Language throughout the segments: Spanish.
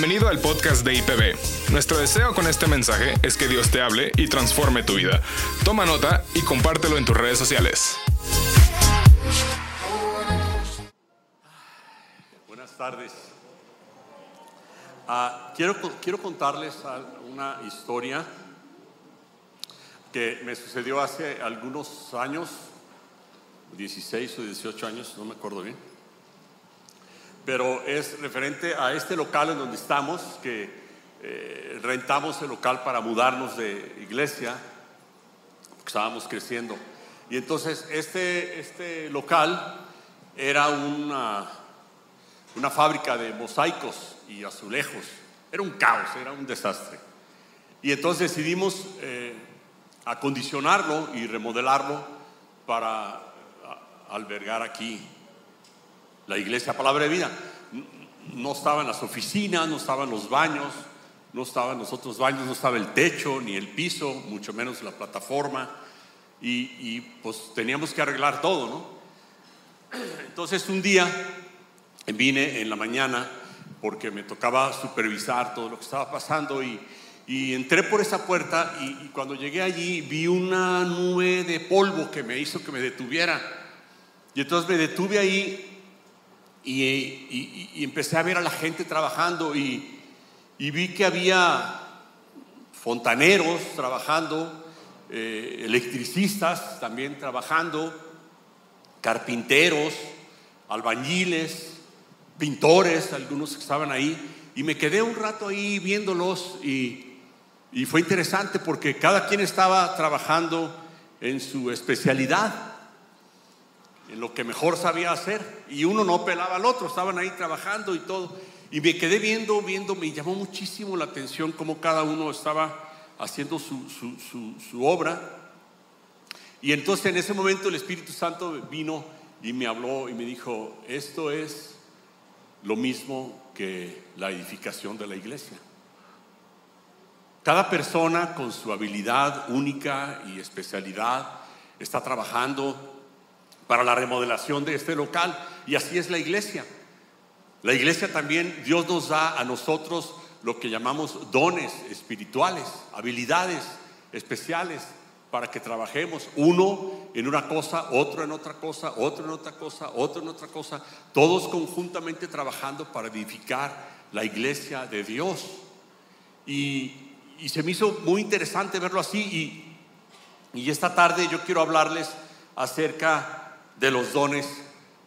Bienvenido al podcast de IPB. Nuestro deseo con este mensaje es que Dios te hable y transforme tu vida. Toma nota y compártelo en tus redes sociales. Buenas tardes. Ah, quiero, quiero contarles una historia que me sucedió hace algunos años, 16 o 18 años, no me acuerdo bien pero es referente a este local en donde estamos, que eh, rentamos el local para mudarnos de iglesia, porque estábamos creciendo. Y entonces este, este local era una, una fábrica de mosaicos y azulejos, era un caos, era un desastre. Y entonces decidimos eh, acondicionarlo y remodelarlo para albergar aquí la iglesia Palabra de Vida. No estaban las oficinas, no estaban los baños, no estaban los otros baños, no estaba el techo ni el piso, mucho menos la plataforma. Y, pues teníamos que arreglar todo, ¿no? Entonces un día vine en la mañana porque me tocaba supervisar todo lo que estaba pasando y, entré por esa puerta y, y, cuando llegué allí vi una nube de polvo que me hizo que me detuviera. Y entonces me detuve ahí y, empecé a ver a la gente trabajando y, vi que había fontaneros trabajando, eh, electricistas también trabajando, carpinteros, albañiles, pintores, algunos que estaban ahí. Y me quedé un rato ahí viéndolos y, fue interesante porque cada quien estaba trabajando en su especialidad lo que mejor sabía hacer. Y uno no pelaba al otro, estaban ahí trabajando y todo. Y me quedé viendo, viendo, me llamó muchísimo la atención cómo cada uno estaba haciendo su, su, obra. Y entonces en ese momento el Espíritu Santo vino y me habló y me dijo, esto es lo mismo que la edificación de la iglesia. Cada persona con su habilidad única y especialidad está trabajando para la remodelación de este local. Y así es la iglesia. La iglesia también, Dios nos da a nosotros lo que llamamos dones espirituales, habilidades especiales para que trabajemos uno en una cosa, otro en otra cosa, otro en otra cosa, otro en otra cosa, todos conjuntamente trabajando para edificar la iglesia de Dios. Y, se me hizo muy interesante verlo así y, y esta tarde yo quiero hablarles acerca de los dones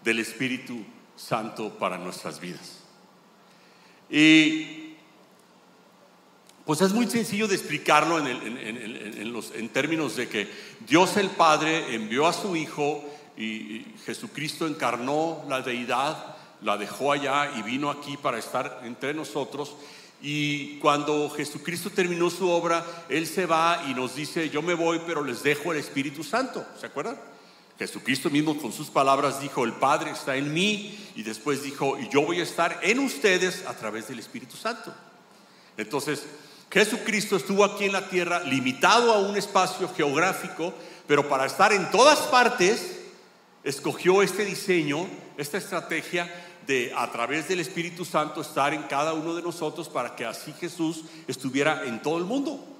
del Espíritu Santo para nuestras vidas. Y pues es muy sencillo de explicarlo en, los, en términos de que Dios el Padre envió a su Hijo y Jesucristo encarnó la deidad, la dejó allá y vino aquí para estar entre nosotros. Y cuando Jesucristo terminó su obra, Él se va y nos dice, yo me voy, pero les dejo el Espíritu Santo. ¿Se acuerdan? Jesucristo mismo con sus palabras dijo, el Padre está en mí y después dijo, y yo voy a estar en ustedes a través del Espíritu Santo. Entonces, Jesucristo estuvo aquí en la tierra limitado a un espacio geográfico, pero para estar en todas partes, escogió este diseño, esta estrategia de a través del Espíritu Santo estar en cada uno de nosotros para que así Jesús estuviera en todo el mundo.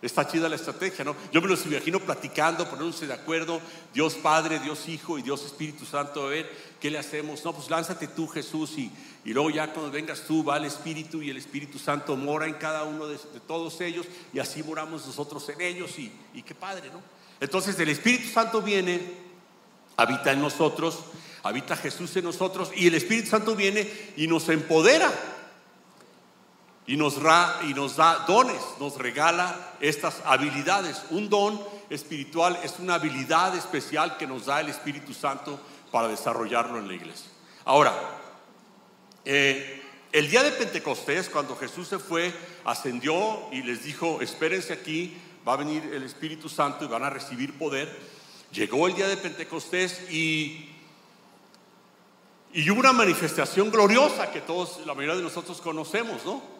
Está chida la estrategia, ¿no? Yo me los imagino platicando, poniéndose de acuerdo, Dios Padre, Dios Hijo y Dios Espíritu Santo, a ver qué le hacemos. No, pues lánzate tú, Jesús, y, luego ya cuando vengas tú, va el Espíritu y el Espíritu Santo mora en cada uno de, todos ellos, y así moramos nosotros en ellos, y, y qué padre, ¿no? Entonces el Espíritu Santo viene, habita en nosotros, habita Jesús en nosotros, y el Espíritu Santo viene y nos empodera y nos, y nos da dones, nos regala estas habilidades. Un don espiritual es una habilidad especial que nos da el Espíritu Santo para desarrollarlo en la iglesia. Ahora, eh, el día de Pentecostés, cuando Jesús se fue, ascendió y les dijo, espérense aquí, va a venir el Espíritu Santo y van a recibir poder. Llegó el día de Pentecostés y, y hubo una manifestación gloriosa que todos, la mayoría de nosotros conocemos, ¿no?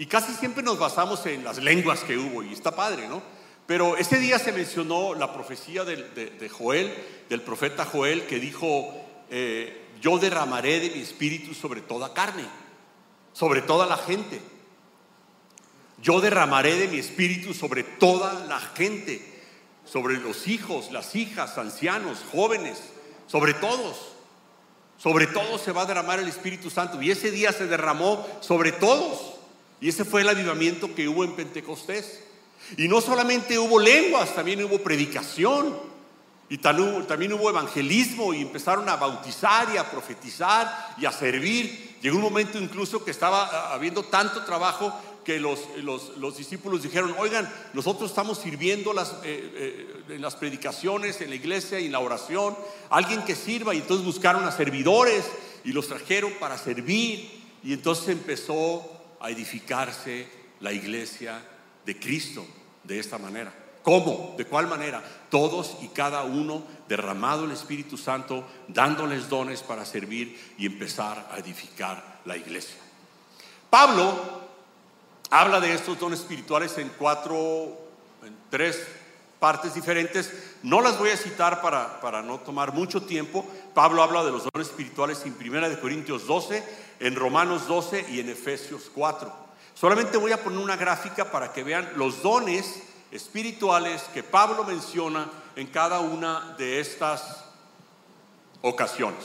Y casi siempre nos basamos en las lenguas que hubo, y está padre, ¿no? Pero ese día se mencionó la profecía de, Joel, del profeta Joel, que dijo, eh, yo derramaré de mi espíritu sobre toda carne. sobre toda la gente. Yo derramaré de mi espíritu sobre toda la gente, sobre los hijos, las hijas, ancianos, jóvenes, sobre todos. Sobre todos se va a derramar el Espíritu Santo. Y ese día se derramó sobre todos. Y ese fue el avivamiento que hubo en Pentecostés. Y no solamente hubo lenguas, también hubo predicación. Y también hubo evangelismo y empezaron a bautizar y a profetizar y a servir. Llegó un momento incluso que estaba habiendo tanto trabajo que los, los, discípulos dijeron, oigan, nosotros estamos sirviendo eh, eh, en las predicaciones, en la iglesia y en la oración, alguien que sirva. Y entonces buscaron a servidores y los trajeron para servir. Y entonces empezó a edificarse la iglesia de Cristo de esta manera. ¿Cómo? ¿De cuál manera? Todos y cada uno derramado el Espíritu Santo, dándoles dones para servir y empezar a edificar la iglesia. Pablo habla de estos dones espirituales en cuatro, en tres partes diferentes. No las voy a citar para, para no tomar mucho tiempo. Pablo habla de los dones espirituales en Primera de Corintios 12, en Romanos 12 y en Efesios 4. Solamente voy a poner una gráfica para que vean los dones espirituales que Pablo menciona en cada una de estas ocasiones.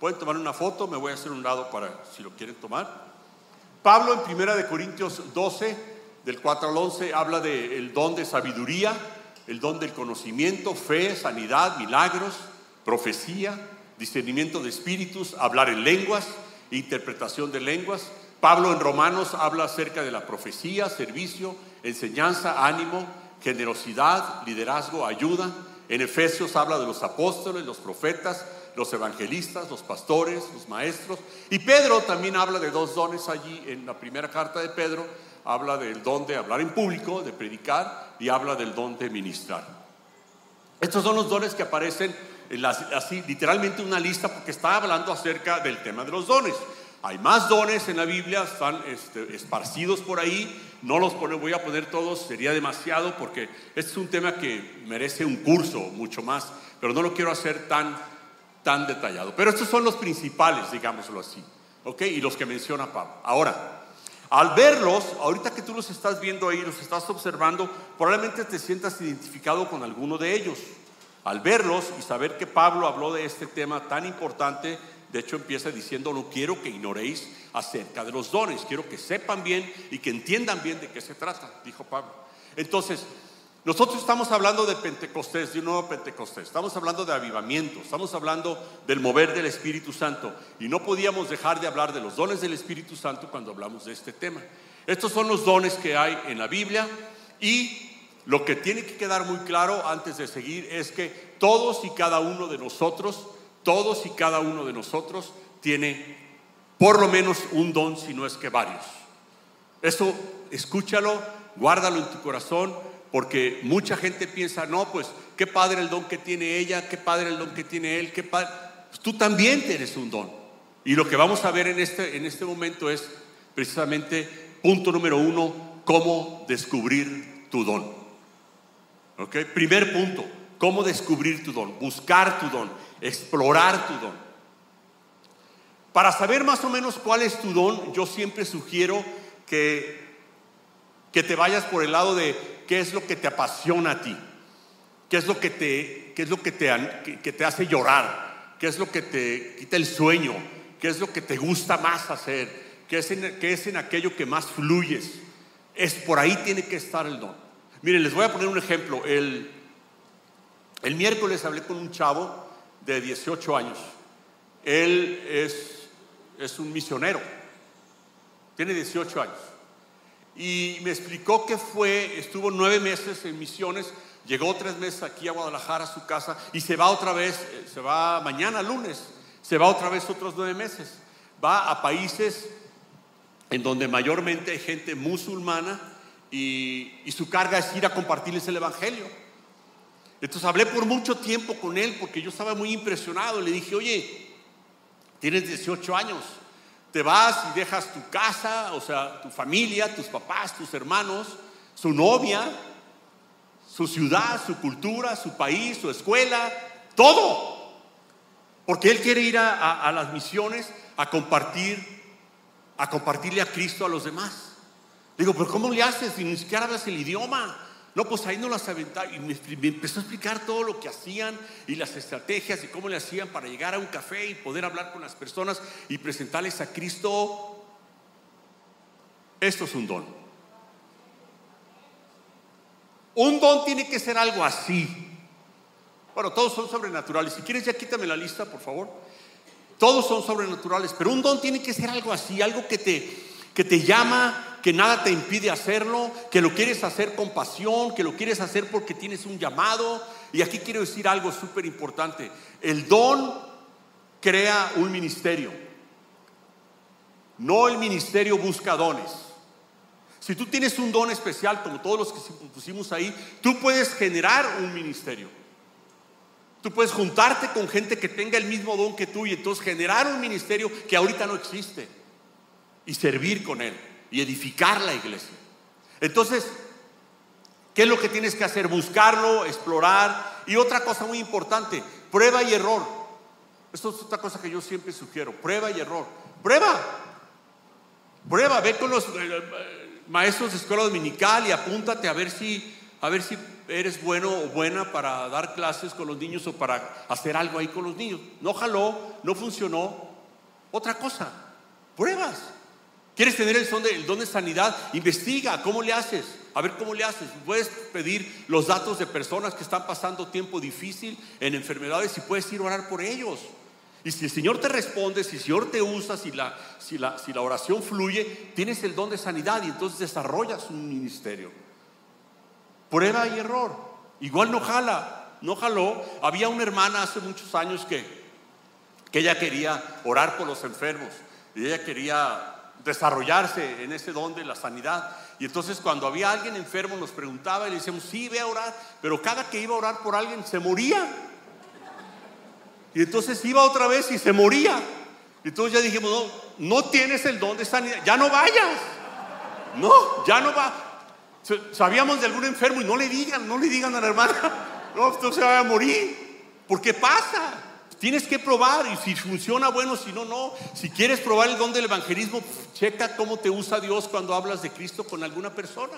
Pueden tomar una foto, me voy a hacer un lado para si lo quieren tomar. Pablo en Primera de Corintios 12, del 4 al 11, habla del don de sabiduría, el don del conocimiento, fe, sanidad, milagros, profecía, discernimiento de espíritus, hablar en lenguas, interpretación de lenguas. Pablo en Romanos habla acerca de la profecía, servicio, enseñanza, ánimo, generosidad, liderazgo, ayuda. En Efesios habla de los apóstoles, los profetas, los evangelistas, los pastores, los maestros. Y Pedro también habla de dos dones allí en la primera carta de Pedro. Habla del don de hablar en público, de predicar, y habla del don de ministrar. Estos son los dones que aparecen en así, literalmente una lista porque está hablando acerca del tema de los dones. Hay más dones en la Biblia, están este, esparcidos por ahí. No los voy a poner todos, sería demasiado porque este es un tema que merece un curso mucho más, pero no lo quiero hacer tan, tan detallado. Pero estos son los principales, digámoslo así, ¿ok? Y los que menciona Pablo. Ahora, al verlos, ahorita que tú los estás viendo ahí, los estás observando, probablemente te sientas identificado con alguno de ellos. Al verlos y saber que Pablo habló de este tema tan importante, de hecho, empieza diciendo, no quiero que ignoréis acerca de los dones, quiero que sepan bien y que entiendan bien de qué se trata, dijo Pablo. Entonces, nosotros estamos hablando de Pentecostés, de un nuevo Pentecostés, estamos hablando de avivamiento, estamos hablando del mover del Espíritu Santo y no podíamos dejar de hablar de los dones del Espíritu Santo cuando hablamos de este tema. Estos son los dones que hay en la Biblia y lo que tiene que quedar muy claro antes de seguir es que todos y cada uno de nosotros todos y cada uno de nosotros tiene por lo menos un don, si no es que varios. Eso escúchalo, guárdalo en tu corazón, porque mucha gente piensa, no, pues qué padre el don que tiene ella, qué padre el don que tiene él, qué padre. Pues, tú también tienes un don. Y lo que vamos a ver en este, en este momento es precisamente punto número uno, cómo descubrir tu don. ¿Ok? Primer punto, cómo descubrir tu don, buscar tu don explorar tu don. Para saber más o menos cuál es tu don, yo siempre sugiero que, que te vayas por el lado de qué es lo que te apasiona a ti, qué es lo que te, qué es lo que te, que te hace llorar, qué es lo que te quita el sueño, qué es lo que te gusta más hacer, qué es en, qué es en aquello que más fluyes. Es por ahí tiene que estar el don. Miren, les voy a poner un ejemplo. El, el miércoles hablé con un chavo de 18 años. Él es, es un misionero, tiene 18 años. Y me explicó que fue, estuvo nueve meses en misiones, llegó tres meses aquí a Guadalajara, a su casa, y se va otra vez, eh, se va mañana lunes, se va otra vez otros nueve meses. Va a países en donde mayormente hay gente musulmana y, y su carga es ir a compartirles el Evangelio. Entonces hablé por mucho tiempo con él porque yo estaba muy impresionado. Le dije, oye, tienes 18 años, te vas y dejas tu casa, o sea, tu familia, tus papás, tus hermanos, su novia, su ciudad, su cultura, su país, su escuela, todo. Porque él quiere ir a, las misiones a compartir a compartirle a Cristo a los demás. Digo, pero ¿cómo le haces si ni siquiera hablas el idioma? No, pues ahí no las aventaba. Y me, empezó a explicar todo lo que hacían y las estrategias y cómo le hacían para llegar a un café y poder hablar con las personas y presentarles a Cristo. Esto es un don. Un don tiene que ser algo así. Bueno, todos son sobrenaturales. Si quieres, ya quítame la lista, por favor. Todos son sobrenaturales, pero un don tiene que ser algo así, algo que te, que te llama, que nada te impide hacerlo, que lo quieres hacer con pasión, que lo quieres hacer porque tienes un llamado. Y aquí quiero decir algo súper importante. El don crea un ministerio. No el ministerio busca dones. Si tú tienes un don especial, como todos los que pusimos ahí, tú puedes generar un ministerio. Tú puedes juntarte con gente que tenga el mismo don que tú y entonces generar un ministerio que ahorita no existe y servir con él y edificar la iglesia. Entonces, ¿qué es lo que tienes que hacer? Buscarlo, explorar. Y otra cosa muy importante, prueba y error. Esto es otra cosa que yo siempre sugiero, prueba y error. Prueba. Prueba, ve con los eh, maestros de escuela dominical y apúntate a ver si a ver si eres bueno o buena para dar clases con los niños o para hacer algo ahí con los niños. No jaló, no funcionó. Otra cosa, pruebas. ¿Quieres tener el don, de, sanidad? Investiga, ¿cómo le haces? A ver cómo le haces. Puedes pedir los datos de personas que están pasando tiempo difícil en enfermedades y puedes ir a orar por ellos. Y si el Señor te responde, si el Señor te usa, si la, oración fluye, tienes el don de sanidad y entonces desarrollas un ministerio. Prueba y error. Igual no jala, no jaló. Había una hermana hace muchos años que ella quería orar por los enfermos y ella quería desarrollarse en ese don de la sanidad. Y entonces cuando había alguien enfermo nos preguntaba y le decíamos, sí, ve a orar, pero cada que iba a orar por alguien se moría. Y entonces iba otra vez y se moría. Y entonces ya dijimos, no, no tienes el don de sanidad, ya no vayas. No, ya no va. Sabíamos de algún enfermo y no le digan, no le digan a la hermana, no, usted se va a morir. ¿Por qué pasa? Tienes que probar y si funciona, bueno, si no, no. Si quieres probar el don del evangelismo, checa cómo te usa Dios cuando hablas de Cristo con alguna persona.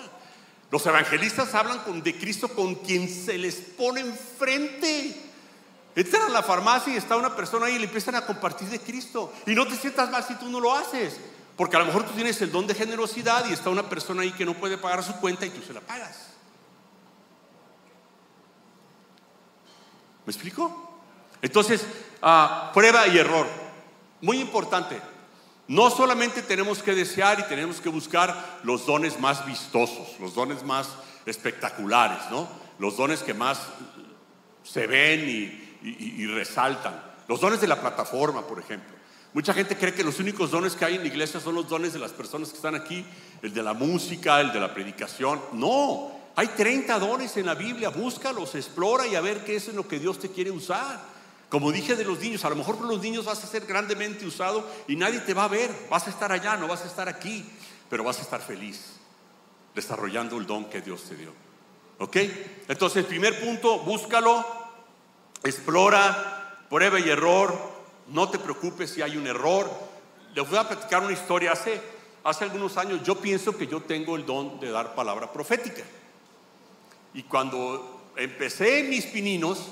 Los evangelistas hablan de Cristo con quien se les pone enfrente. Entran a la farmacia y está una persona ahí y le empiezan a compartir de Cristo. Y no te sientas mal si tú no lo haces. Porque a lo mejor tú tienes el don de generosidad y está una persona ahí que no puede pagar su cuenta y tú se la pagas. ¿Me explico? Entonces, ah, prueba y error. Muy importante. No solamente tenemos que desear y tenemos que buscar los dones más vistosos, los dones más espectaculares, ¿no? Los dones que más se ven y, resaltan. Los dones de la plataforma, por ejemplo. Mucha gente cree que los únicos dones que hay en la iglesia son los dones de las personas que están aquí, el de la música, el de la predicación. No, hay 30 dones en la Biblia, búscalos, explora y a ver qué es en lo que Dios te quiere usar. Como dije de los niños, a lo mejor por los niños vas a ser grandemente usado y nadie te va a ver. Vas a estar allá, no vas a estar aquí, pero vas a estar feliz desarrollando el don que Dios te dio. ¿Ok? Entonces, primer punto, búscalo, explora, prueba y error. No te preocupes si hay un error. Les voy a platicar una historia. Hace, hace algunos años yo pienso que yo tengo el don de dar palabra profética. Y cuando empecé mis pininos,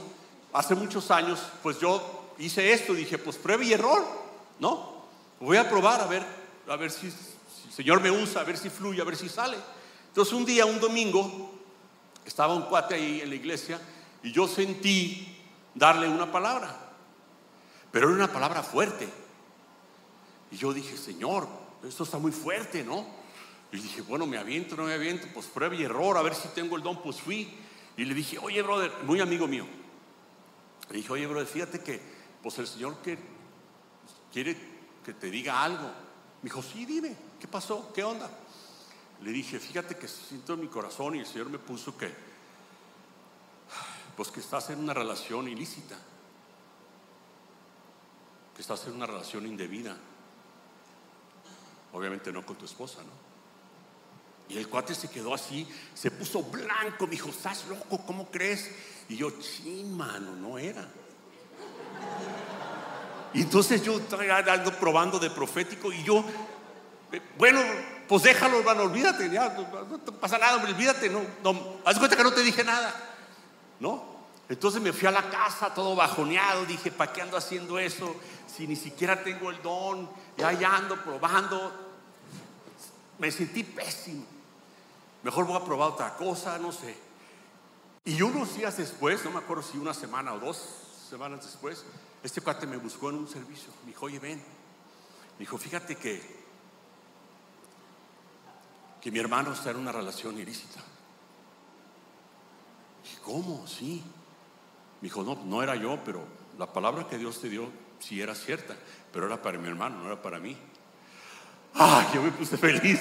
hace muchos años, pues yo hice esto, dije, pues prueba y error, ¿no? Voy a probar a ver, a ver si, el Señor me usa, a ver si fluye, a ver si sale. Entonces un día, un domingo, estaba un cuate ahí en la iglesia y yo sentí darle una palabra, pero era una palabra fuerte. Y yo dije, Señor, esto está muy fuerte, ¿no? Y dije, bueno, me aviento, no me aviento, pues prueba y error, a ver si tengo el don, pues fui. Y le dije, oye, brother, muy amigo mío, le dije, oye, bro, fíjate que pues el Señor que, quiere que te diga algo. Me dijo, sí, dime, ¿qué pasó? ¿Qué onda? Le dije, fíjate que siento en mi corazón y el Señor me puso que, pues que estás en una relación ilícita, que estás en una relación indebida. Obviamente no con tu esposa, ¿no? Y el cuate se quedó así, se puso blanco, me dijo, ¿estás loco? ¿Cómo crees? Y yo, ching, mano, no era. Y entonces yo estaba probando de profético y yo Bueno, pues déjalo, hermano, olvídate, ya, no, te pasa nada, olvídate, no, no, haz cuenta que no te dije nada, ¿no? Entonces me fui a la casa todo bajoneado, dije, ¿para qué ando haciendo eso? Si ni siquiera tengo el don, ya ando probando. Me sentí pésimo. Mejor voy a probar otra cosa, no sé. Y unos días después, no me acuerdo si una semana o dos semanas después, este cuate me buscó en un servicio. Me dijo, oye, ven. Me dijo, fíjate que, que mi hermano está en una relación ilícita. Dije, ¿cómo? Sí. Me dijo, no, no era yo, pero la palabra que Dios te dio sí era cierta, pero era para mi hermano, no era para mí. ¡Ay, yo me puse feliz!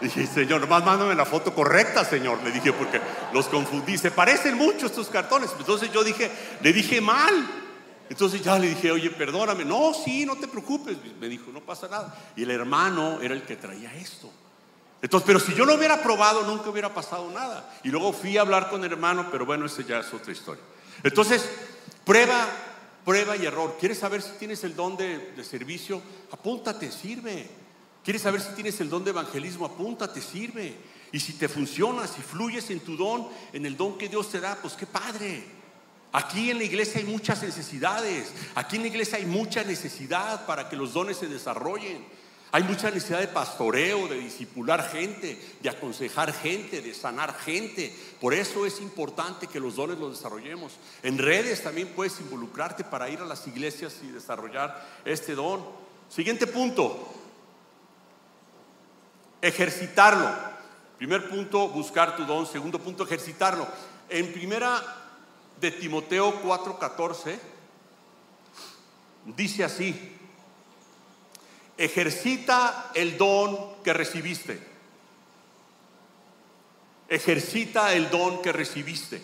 Dije, Señor, nomás mándame la foto correcta, Señor. Le dije, porque los confundí. Se parecen mucho estos cartones. Entonces yo dije, le dije mal. Entonces ya le dije, oye, perdóname. No, sí, no te preocupes. Me dijo, no pasa nada. Y el hermano era el que traía esto. Entonces, pero si yo lo hubiera probado, nunca hubiera pasado nada. Y luego fui a hablar con el hermano, pero bueno, esa ya es otra historia. Entonces, prueba, prueba y error. ¿Quieres saber si tienes el don de, de servicio? Apúntate, sirve. ¿Quieres saber si tienes el don de evangelismo? Apúntate, sirve. Y si te funciona, si fluyes en tu don, en el don que Dios te da, pues qué padre. Aquí en la iglesia hay muchas necesidades. Aquí en la iglesia hay mucha necesidad para que los dones se desarrollen. Hay mucha necesidad de pastoreo, de disipular gente, de aconsejar gente, de sanar gente. Por eso es importante que los dones los desarrollemos. En redes también puedes involucrarte para ir a las iglesias y desarrollar este don. Siguiente punto. Ejercitarlo. Primer punto, buscar tu don. Segundo punto, ejercitarlo. En primera de Timoteo 4:14 dice así, ejercita el don que recibiste. Ejercita el don que recibiste.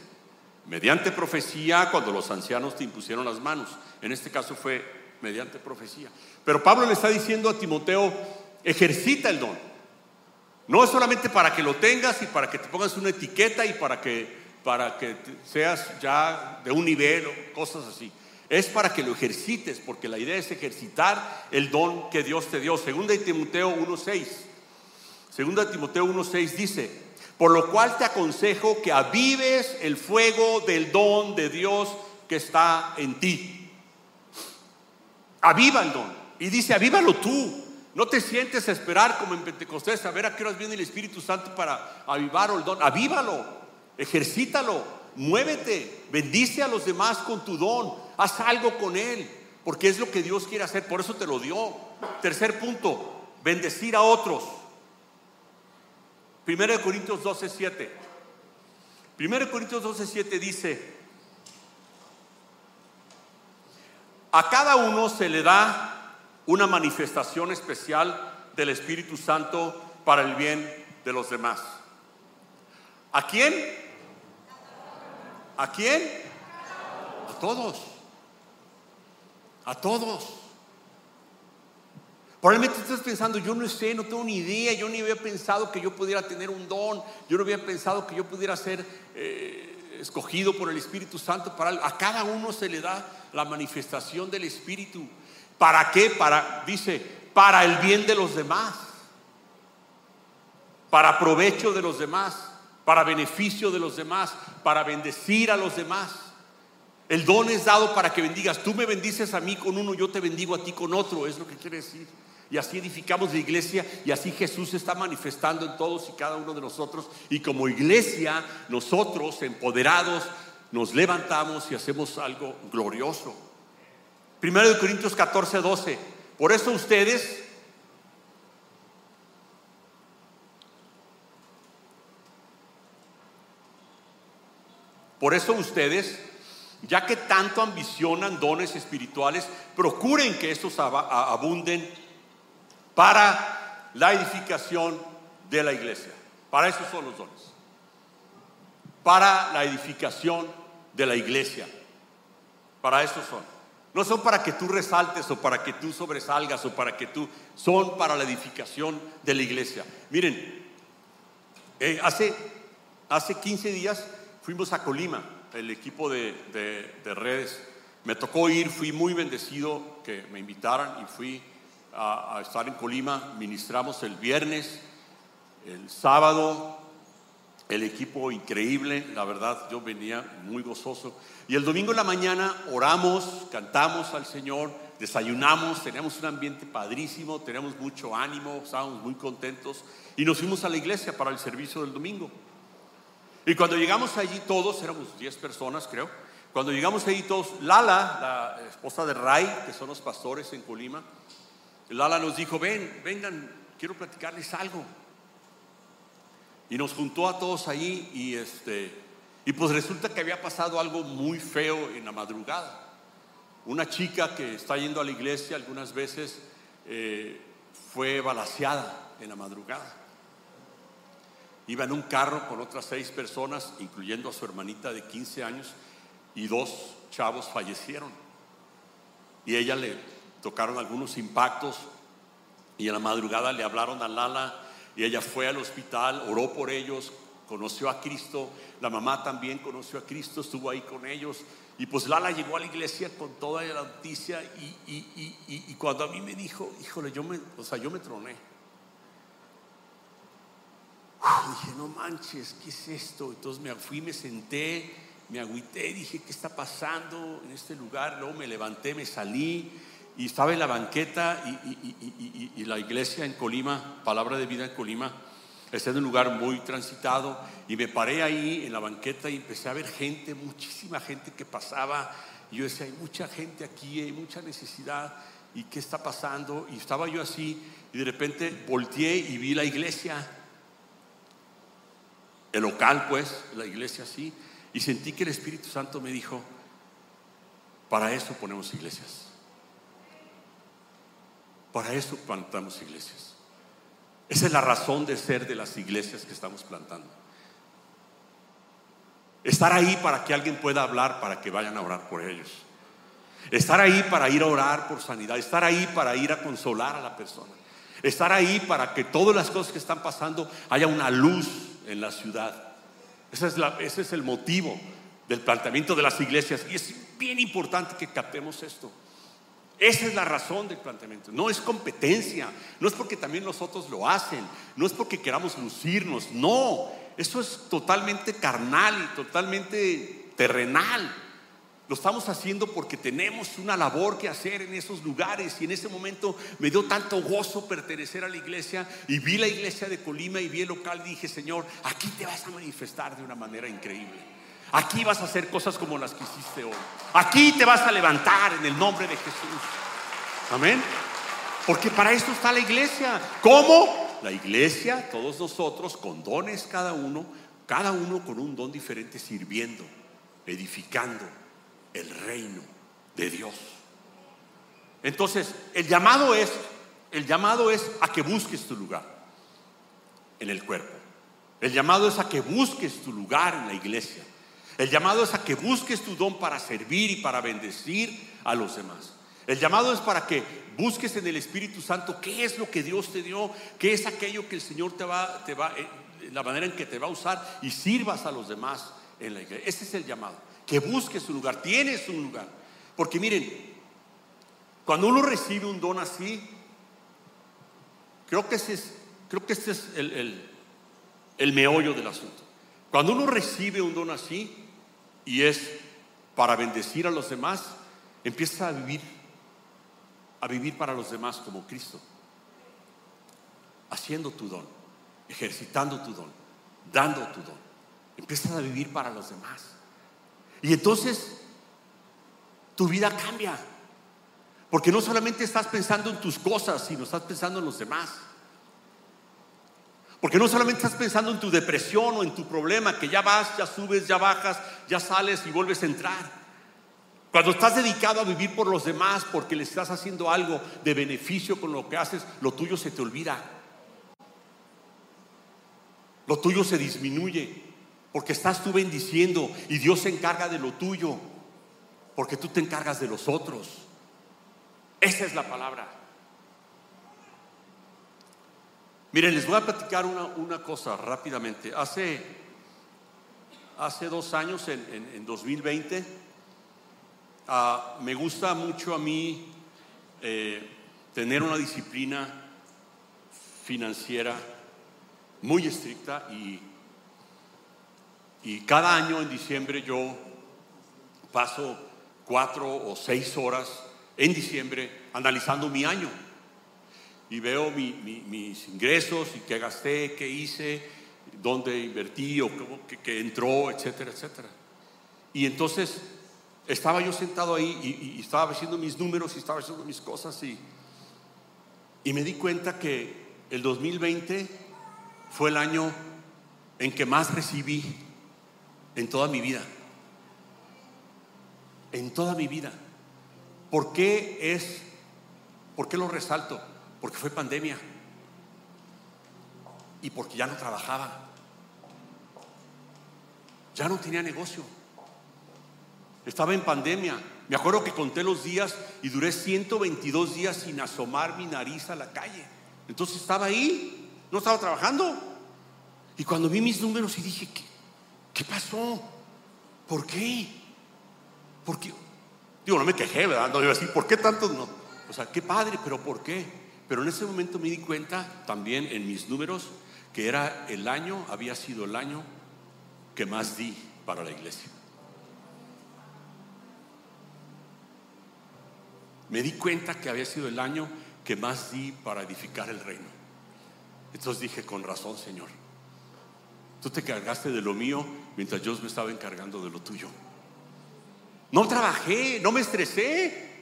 Mediante profecía cuando los ancianos te impusieron las manos. En este caso fue mediante profecía. Pero Pablo le está diciendo a Timoteo, ejercita el don. No es solamente para que lo tengas y para que te pongas una etiqueta y para que, para que seas ya de un nivel o cosas así. Es para que lo ejercites, porque la idea es ejercitar el don que Dios te dio. Segunda Timoteo 1.6. Segunda de Timoteo 1.6 dice, por lo cual te aconsejo que avives el fuego del don de Dios que está en ti. Aviva el don. Y dice, avívalo tú. No te sientes a esperar como en Pentecostés a ver a qué horas viene el Espíritu Santo para avivar el don. Avívalo, ejercítalo, muévete, bendice a los demás con tu don, haz algo con él, porque es lo que Dios quiere hacer, por eso te lo dio. Tercer punto, bendecir a otros. Primero de Corintios 12, 7. Primero de Corintios 12, 7 dice, a cada uno se le da una manifestación especial del Espíritu Santo para el bien de los demás. ¿A quién? ¿A quién? A todos. A todos. Probablemente estás pensando, yo no sé, no tengo ni idea, yo ni había pensado que yo pudiera tener un don, yo no había pensado que yo pudiera ser eh, escogido por el Espíritu Santo para A cada uno se le da la manifestación del Espíritu. ¿Para qué? Para, dice, para el bien de los demás, para provecho de los demás, para beneficio de los demás, para bendecir a los demás. El don es dado para que bendigas. Tú me bendices a mí con uno, yo te bendigo a ti con otro, es lo que quiere decir. Y así edificamos la iglesia y así Jesús se está manifestando en todos y cada uno de nosotros. Y como iglesia, nosotros empoderados nos levantamos y hacemos algo glorioso. Primero de Corintios 14, 12. Por eso ustedes Por eso ustedes, ya que tanto ambicionan dones espirituales, procuren que estos abunden para la edificación de la iglesia. Para eso son los dones. Para la edificación de la iglesia. Para eso son. No son para que tú resaltes o para que tú sobresalgas o para que tú, son para la edificación de la iglesia. Miren, eh, hace, hace 15 días fuimos a Colima, el equipo de, de, redes. Me tocó ir, fui muy bendecido que me invitaran y fui a, a estar en Colima, ministramos el viernes, el sábado, el equipo increíble, la verdad yo venía muy gozoso. Y el domingo en la mañana oramos, cantamos al Señor, desayunamos, teníamos un ambiente padrísimo, teníamos mucho ánimo, estábamos muy contentos y nos fuimos a la iglesia para el servicio del domingo. Y cuando llegamos allí todos, éramos 10 personas creo, cuando llegamos allí todos, Lala, la esposa de Ray, que son los pastores en Colima, Lala nos dijo, ven, vengan, quiero platicarles algo. Y nos juntó a todos ahí y este y pues resulta que había pasado algo muy feo en la madrugada. Una chica que está yendo a la iglesia algunas veces eh, fue balaseada en la madrugada. Iba en un carro con otras seis personas, incluyendo a su hermanita de 15 años, y dos chavos fallecieron. Y ella le tocaron algunos impactos y en la madrugada le hablaron a Lala y ella fue al hospital, oró por ellos, conoció a Cristo, la mamá también conoció a Cristo, estuvo ahí con ellos. Y pues Lala llegó a la iglesia con toda la noticia y, cuando a mí me dijo, híjole, yo me, o sea, yo me troné. dije, no manches, ¿qué es esto? Entonces me fui, me senté, me agüité, dije, ¿qué está pasando en este lugar? Luego me levanté, me salí y estaba en la banqueta y, la iglesia en Colima, Palabra de Vida en Colima, está en un lugar muy transitado y me paré ahí en la banqueta y empecé a ver gente, muchísima gente que pasaba. Y yo decía, hay mucha gente aquí, hay mucha necesidad y qué está pasando y estaba yo así y de repente volteé y vi la iglesia, el local pues, la iglesia así. Y sentí que el Espíritu Santo me dijo, para eso ponemos iglesias. Para eso plantamos iglesias. Esa es la razón de ser de las iglesias que estamos plantando. Estar ahí para que alguien pueda hablar, para que vayan a orar por ellos. Estar ahí para ir a orar por sanidad. Estar ahí para ir a consolar a la persona. Estar ahí para que todas las cosas que están pasando haya una luz en la ciudad. Ese es, el motivo del planteamiento de las iglesias. Y es bien importante que captemos esto. Esa es la razón del planteamiento. No es competencia, no es porque también los otros lo hacen, no es porque queramos lucirnos, no, eso es totalmente carnal y totalmente terrenal. Lo estamos haciendo porque tenemos una labor que hacer en esos lugares y en ese momento me dio tanto gozo pertenecer a la iglesia y vi la iglesia de Colima y vi el local y dije, Señor, aquí te vas a manifestar de una manera increíble. Aquí vas a hacer cosas como las que hiciste hoy. Aquí te vas a levantar en el nombre de Jesús. Amén. Porque para esto está la iglesia. ¿Cómo? La iglesia, todos nosotros, con dones cada uno, cada uno con un don diferente, sirviendo, edificando el reino de Dios. Entonces, el llamado es, el llamado es a que busques tu lugar en el cuerpo. El llamado es a que busques tu lugar en la iglesia. El llamado es a que busques tu don para servir y para bendecir a los demás. El llamado es para que busques en el Espíritu Santo qué es lo que Dios te dio, qué es aquello que el Señor te va, te va, eh, la manera en que te va a usar y sirvas a los demás en la iglesia. Ese es el llamado. Que busques un lugar, tienes un lugar. Porque miren, cuando uno recibe un don así, creo que es, creo que este es el, el meollo del asunto. Cuando uno recibe un don así, y es para bendecir a los demás, empieza a vivir, a vivir para los demás como Cristo, haciendo tu don, ejercitando tu don, dando tu don. Empiezas a vivir para los demás. Y entonces tu vida cambia. Porque no solamente estás pensando en tus cosas, sino estás pensando en los demás. Porque no solamente estás pensando en tu depresión o en tu problema, que ya vas, ya subes, ya bajas, ya sales y vuelves a entrar. Cuando estás dedicado a vivir por los demás porque le estás haciendo algo de beneficio con lo que haces, lo tuyo se te olvida. Lo tuyo se disminuye porque estás tú bendiciendo y Dios se encarga de lo tuyo porque tú te encargas de los otros. Esa es la palabra. Miren, les voy a platicar una, cosa rápidamente. Hace, hace dos años, en, 2020, ah, me gusta mucho a mí eh, tener una disciplina financiera muy estricta y, y cada año en diciembre yo paso cuatro o seis horas en diciembre analizando mi año y veo mis ingresos y qué gasté, qué hice, dónde invertí o qué, entró, etcétera, etcétera. Y entonces estaba yo sentado ahí y, estaba haciendo mis números y estaba haciendo mis cosas y, y me di cuenta que el 2020 fue el año en que más recibí en toda mi vida. En toda mi vida. ¿Por qué es? ¿Por qué lo resalto? Porque fue pandemia. Y porque ya no trabajaba. Ya no tenía negocio. Estaba en pandemia. Me acuerdo que conté los días y duré 122 días sin asomar mi nariz a la calle. Entonces estaba ahí, no estaba trabajando. Y cuando vi mis números y dije, ¿qué, qué pasó? ¿Por qué? ¿Por qué? Digo, no me quejé, ¿verdad? No iba a decir, ¿por qué tantos no? O sea, qué padre, pero ¿por qué? Pero en ese momento me di cuenta también en mis números que era el año, había sido el año que más di para la iglesia. Me di cuenta que había sido el año que más di para edificar el reino. Entonces dije, con razón, Señor, tú te cargaste de lo mío mientras yo me estaba encargando de lo tuyo. No trabajé, no me estresé.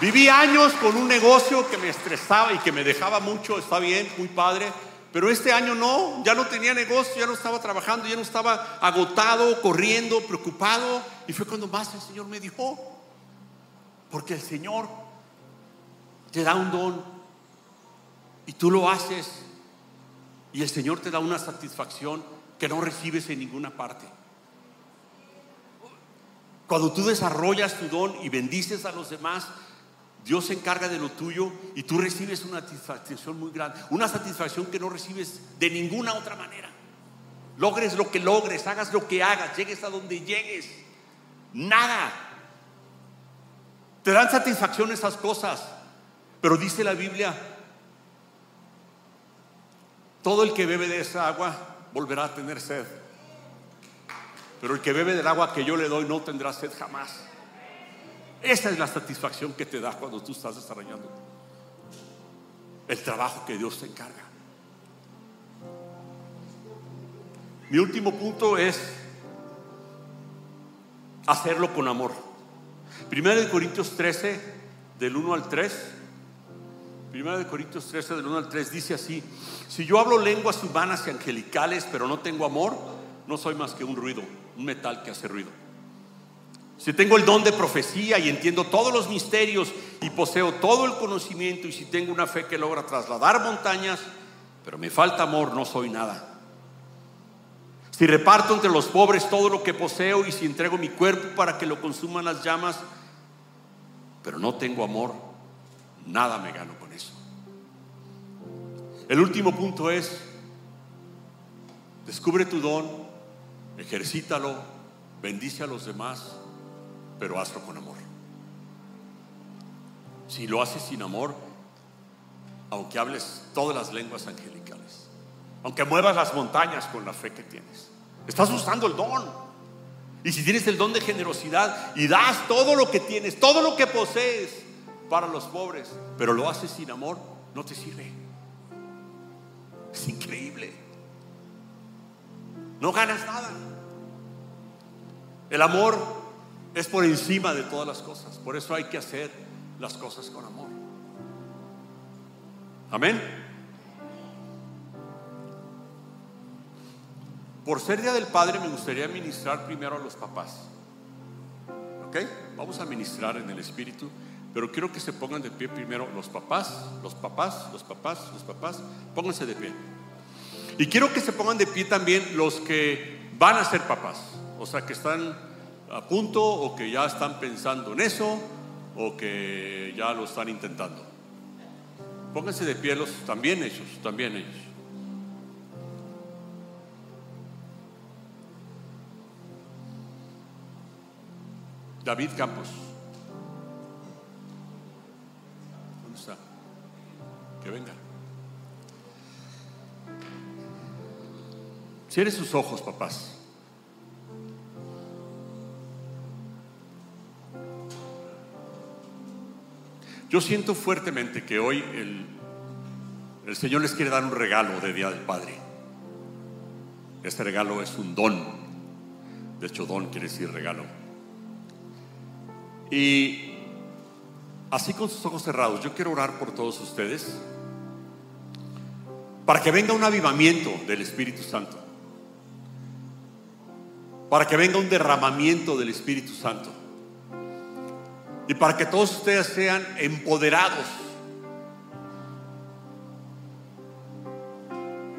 Viví años con un negocio que me estresaba y que me dejaba mucho, está bien, muy padre, pero este año no, ya no tenía negocio, ya no estaba trabajando, ya no estaba agotado, corriendo, preocupado. Y fue cuando más el Señor me dijo, porque el Señor te da un don y tú lo haces y el Señor te da una satisfacción que no recibes en ninguna parte. Cuando tú desarrollas tu don y bendices a los demás, Dios se encarga de lo tuyo y tú recibes una satisfacción muy grande, una satisfacción que no recibes de ninguna otra manera. Logres lo que logres, hagas lo que hagas, llegues a donde llegues, nada. Te dan satisfacción esas cosas, pero dice la Biblia, todo el que bebe de esa agua volverá a tener sed, pero el que bebe del agua que yo le doy no tendrá sed jamás. Esa es la satisfacción que te da cuando tú estás desarrollando el trabajo que Dios te encarga. Mi último punto es hacerlo con amor. Primero de Corintios 13, del 1 al 3. Primero de Corintios 13, del 1 al 3 dice así, si yo hablo lenguas humanas y angelicales, pero no tengo amor, no soy más que un ruido, un metal que hace ruido. Si tengo el don de profecía y entiendo todos los misterios y poseo todo el conocimiento y si tengo una fe que logra trasladar montañas, pero me falta amor, no soy nada. Si reparto entre los pobres todo lo que poseo y si entrego mi cuerpo para que lo consuman las llamas, pero no tengo amor, nada me gano con eso. El último punto es, descubre tu don, ejercítalo, bendice a los demás pero hazlo con amor. Si lo haces sin amor, aunque hables todas las lenguas angelicales, aunque muevas las montañas con la fe que tienes, estás usando el don. Y si tienes el don de generosidad y das todo lo que tienes, todo lo que posees para los pobres, pero lo haces sin amor, no te sirve. Es increíble. No ganas nada. El amor es por encima de todas las cosas. Por eso hay que hacer las cosas con amor. Amén. Por ser Día del Padre me gustaría ministrar primero a los papás. ¿Ok? Vamos a ministrar en el Espíritu, pero quiero que se pongan de pie primero los papás, los papás, los papás, los papás. Pónganse de pie. Y quiero que se pongan de pie también los que van a ser papás, o sea, que están a punto o que ya están pensando en eso o que ya lo están intentando. Pónganse de pie los, también ellos, también ellos. David Campos. ¿Dónde está? Que venga. Cierre sus ojos, papás. Yo siento fuertemente que hoy el, el Señor les quiere dar un regalo de Día del Padre. Este regalo es un don. De hecho, don quiere decir regalo. Y así con sus ojos cerrados, yo quiero orar por todos ustedes para que venga un avivamiento del Espíritu Santo. Para que venga un derramamiento del Espíritu Santo. Y para que todos ustedes sean empoderados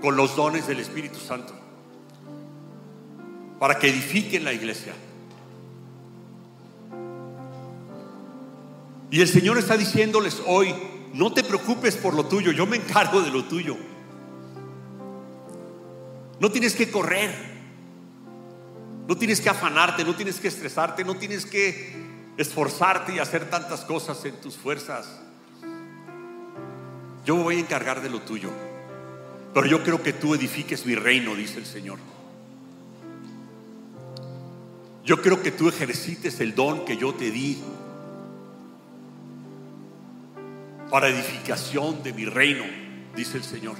con los dones del Espíritu Santo. Para que edifiquen la iglesia. Y el Señor está diciéndoles hoy, no te preocupes por lo tuyo, yo me encargo de lo tuyo. No tienes que correr, no tienes que afanarte, no tienes que estresarte, no tienes que esforzarte y hacer tantas cosas en tus fuerzas. Yo me voy a encargar de lo tuyo, pero yo creo que tú edifiques mi reino, dice el Señor. Yo creo que tú ejercites el don que yo te di para edificación de mi reino, dice el Señor.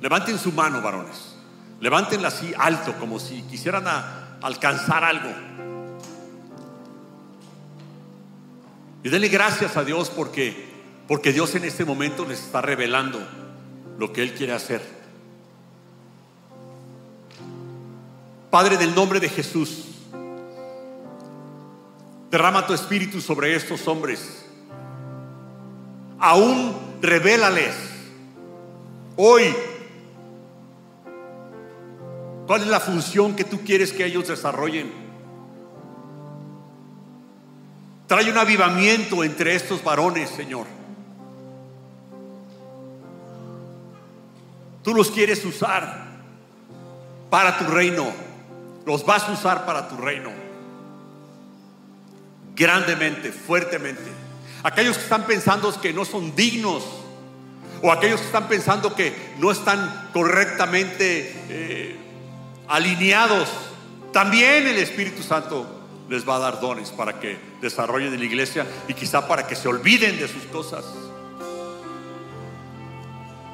Levanten su mano, varones. Levántenla así alto, como si quisieran alcanzar algo. Y denle gracias a Dios porque, porque Dios en este momento les está revelando lo que Él quiere hacer. Padre, del nombre de Jesús, derrama tu espíritu sobre estos hombres. Aún revélales hoy cuál es la función que tú quieres que ellos desarrollen. Trae un avivamiento entre estos varones, Señor. Tú los quieres usar para tu reino. Los vas a usar para tu reino. Grandemente, fuertemente. Aquellos que están pensando que no son dignos. O aquellos que están pensando que no están correctamente eh, alineados. También el Espíritu Santo les va a dar dones para que desarrollen en la iglesia y quizá para que se olviden de sus cosas.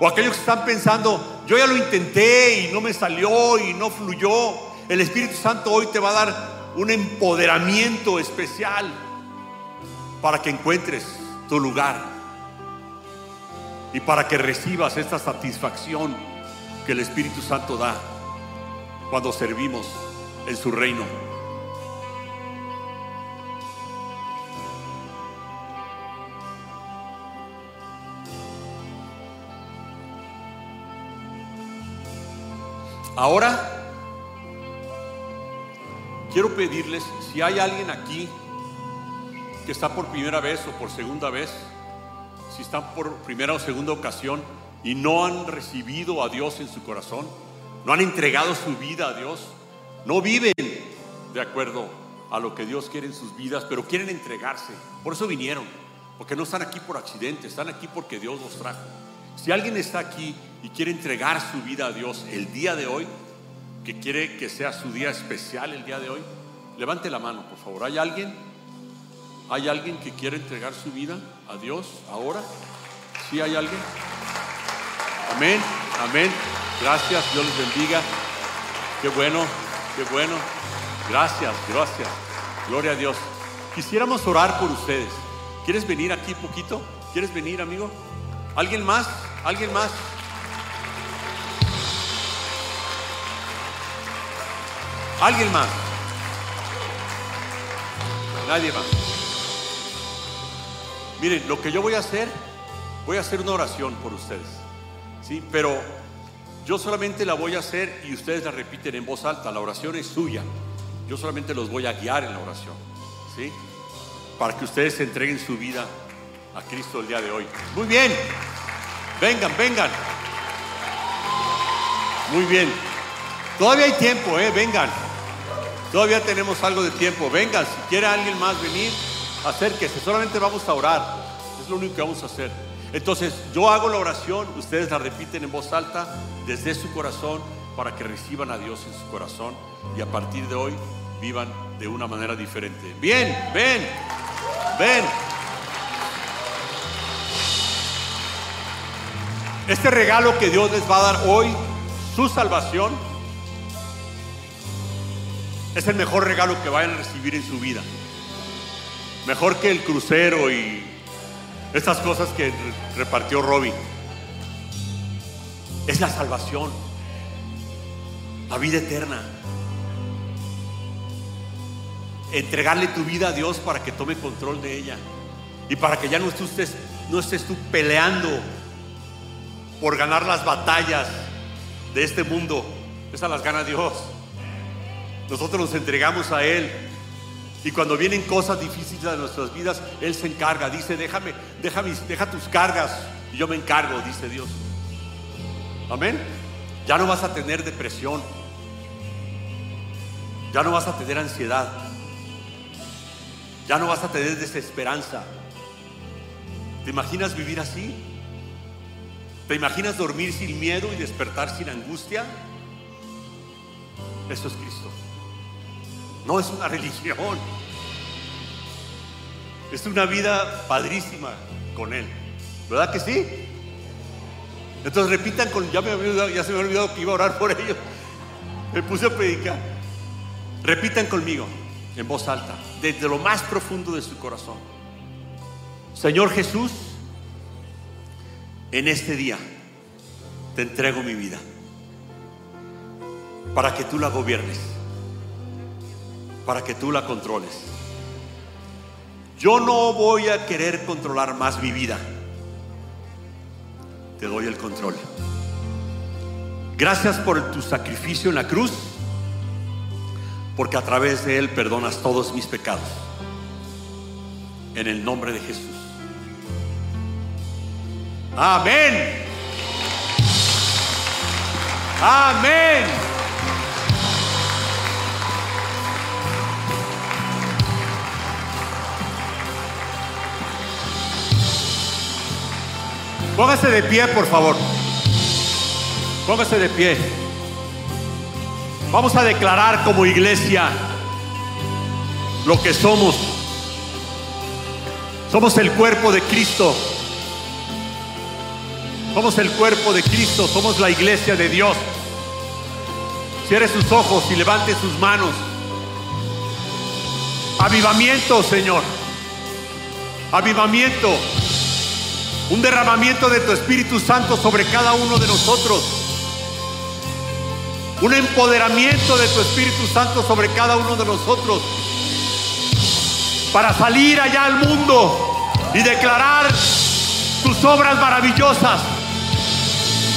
O aquellos que están pensando, yo ya lo intenté y no me salió y no fluyó. El Espíritu Santo hoy te va a dar un empoderamiento especial para que encuentres tu lugar y para que recibas esta satisfacción que el Espíritu Santo da cuando servimos en su reino. Ahora quiero pedirles si hay alguien aquí que está por primera vez o por segunda vez, si están por primera o segunda ocasión y no han recibido a Dios en su corazón, no han entregado su vida a Dios, no viven de acuerdo a lo que Dios quiere en sus vidas, pero quieren entregarse. Por eso vinieron, porque no están aquí por accidente, están aquí porque Dios los trajo. Si alguien está aquí y quiere entregar su vida a Dios el día de hoy, que quiere que sea su día especial el día de hoy, levante la mano, por favor. ¿Hay alguien? ¿Hay alguien que quiere entregar su vida a Dios ahora? ¿Sí hay alguien? Amén, amén. Gracias, Dios les bendiga. Qué bueno, qué bueno. Gracias, gracias. Gloria a Dios. Quisiéramos orar por ustedes. ¿Quieres venir aquí poquito? ¿Quieres venir, amigo? ¿Alguien más? ¿Alguien más? ¿Alguien más? Nadie más. Miren, lo que yo voy a hacer, voy a hacer una oración por ustedes. ¿Sí? Pero yo solamente la voy a hacer y ustedes la repiten en voz alta. La oración es suya. Yo solamente los voy a guiar en la oración. ¿Sí? Para que ustedes entreguen su vida a Cristo el día de hoy. Muy bien. Vengan, vengan. Muy bien. Todavía hay tiempo, ¿eh? Vengan. Todavía tenemos algo de tiempo. Vengan, si quiere alguien más venir, acérquese. Solamente vamos a orar. Es lo único que vamos a hacer. Entonces, yo hago la oración, ustedes la repiten en voz alta desde su corazón para que reciban a Dios en su corazón y a partir de hoy vivan de una manera diferente. Bien, ven, ven. Este regalo que Dios les va a dar hoy, su salvación, es el mejor regalo que vayan a recibir en su vida. Mejor que el crucero y estas cosas que repartió Robin. Es la salvación, la vida eterna. Entregarle tu vida a Dios para que tome control de ella y para que ya no estés, no estés tú peleando por ganar las batallas de este mundo. Esas las gana Dios. Nosotros nos entregamos a Él. Y cuando vienen cosas difíciles a nuestras vidas, Él se encarga. Dice, déjame, déjame, deja tus cargas y yo me encargo, dice Dios. Amén. Ya no vas a tener depresión. Ya no vas a tener ansiedad. Ya no vas a tener desesperanza. ¿Te imaginas vivir así? ¿Te imaginas dormir sin miedo y despertar sin angustia? Eso es Cristo. No es una religión. Es una vida padrísima con Él. ¿Verdad que sí? Entonces repitan con, ya, me ya se me ha olvidado que iba a orar por ellos. Me puse a predicar. Repitan conmigo en voz alta, desde lo más profundo de su corazón. Señor Jesús, en este día te entrego mi vida para que tú la gobiernes para que tú la controles. Yo no voy a querer controlar más mi vida. Te doy el control. Gracias por tu sacrificio en la cruz, porque a través de él perdonas todos mis pecados. En el nombre de Jesús. Amén. Amén. Póngase de pie, por favor. Póngase de pie. Vamos a declarar como iglesia lo que somos. Somos el cuerpo de Cristo. Somos el cuerpo de Cristo. Somos la iglesia de Dios. Cierre sus ojos y levante sus manos. Avivamiento, Señor. Avivamiento un derramamiento de tu Espíritu Santo sobre cada uno de nosotros. Un empoderamiento de tu Espíritu Santo sobre cada uno de nosotros. Para salir allá al mundo y declarar tus obras maravillosas.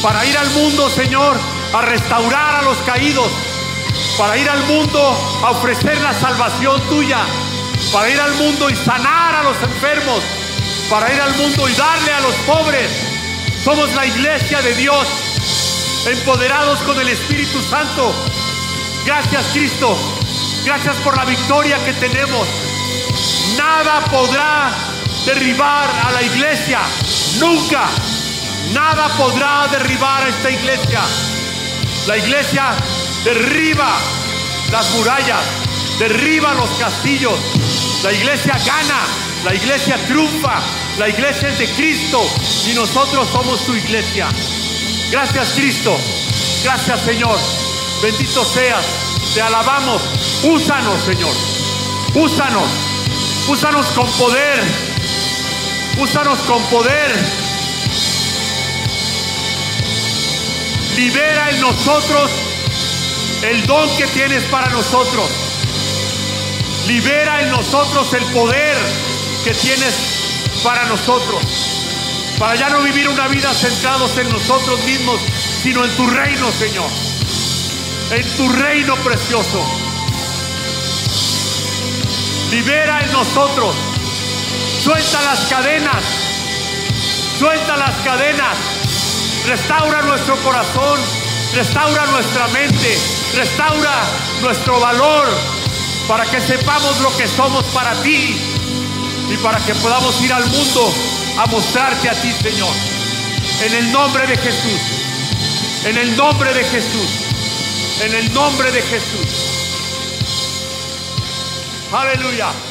Para ir al mundo, Señor, a restaurar a los caídos. Para ir al mundo a ofrecer la salvación tuya. Para ir al mundo y sanar a los enfermos para ir al mundo y darle a los pobres. Somos la iglesia de Dios, empoderados con el Espíritu Santo. Gracias Cristo, gracias por la victoria que tenemos. Nada podrá derribar a la iglesia, nunca. Nada podrá derribar a esta iglesia. La iglesia derriba las murallas, derriba los castillos. La iglesia gana, la iglesia triunfa, la iglesia es de Cristo y nosotros somos su iglesia. Gracias Cristo, gracias Señor, bendito seas, te alabamos, úsanos Señor, úsanos, úsanos con poder, úsanos con poder. Libera en nosotros el don que tienes para nosotros. Libera en nosotros el poder que tienes para nosotros. Para ya no vivir una vida centrados en nosotros mismos, sino en tu reino, Señor. En tu reino precioso. Libera en nosotros. Suelta las cadenas. Suelta las cadenas. Restaura nuestro corazón. Restaura nuestra mente. Restaura nuestro valor. para que sepamos lo que somos para ti y para que podamos ir al mundo a mostrarte a ti, Señor. En el nombre de Jesús. En el nombre de Jesús. En el nombre de Jesús. Aleluya.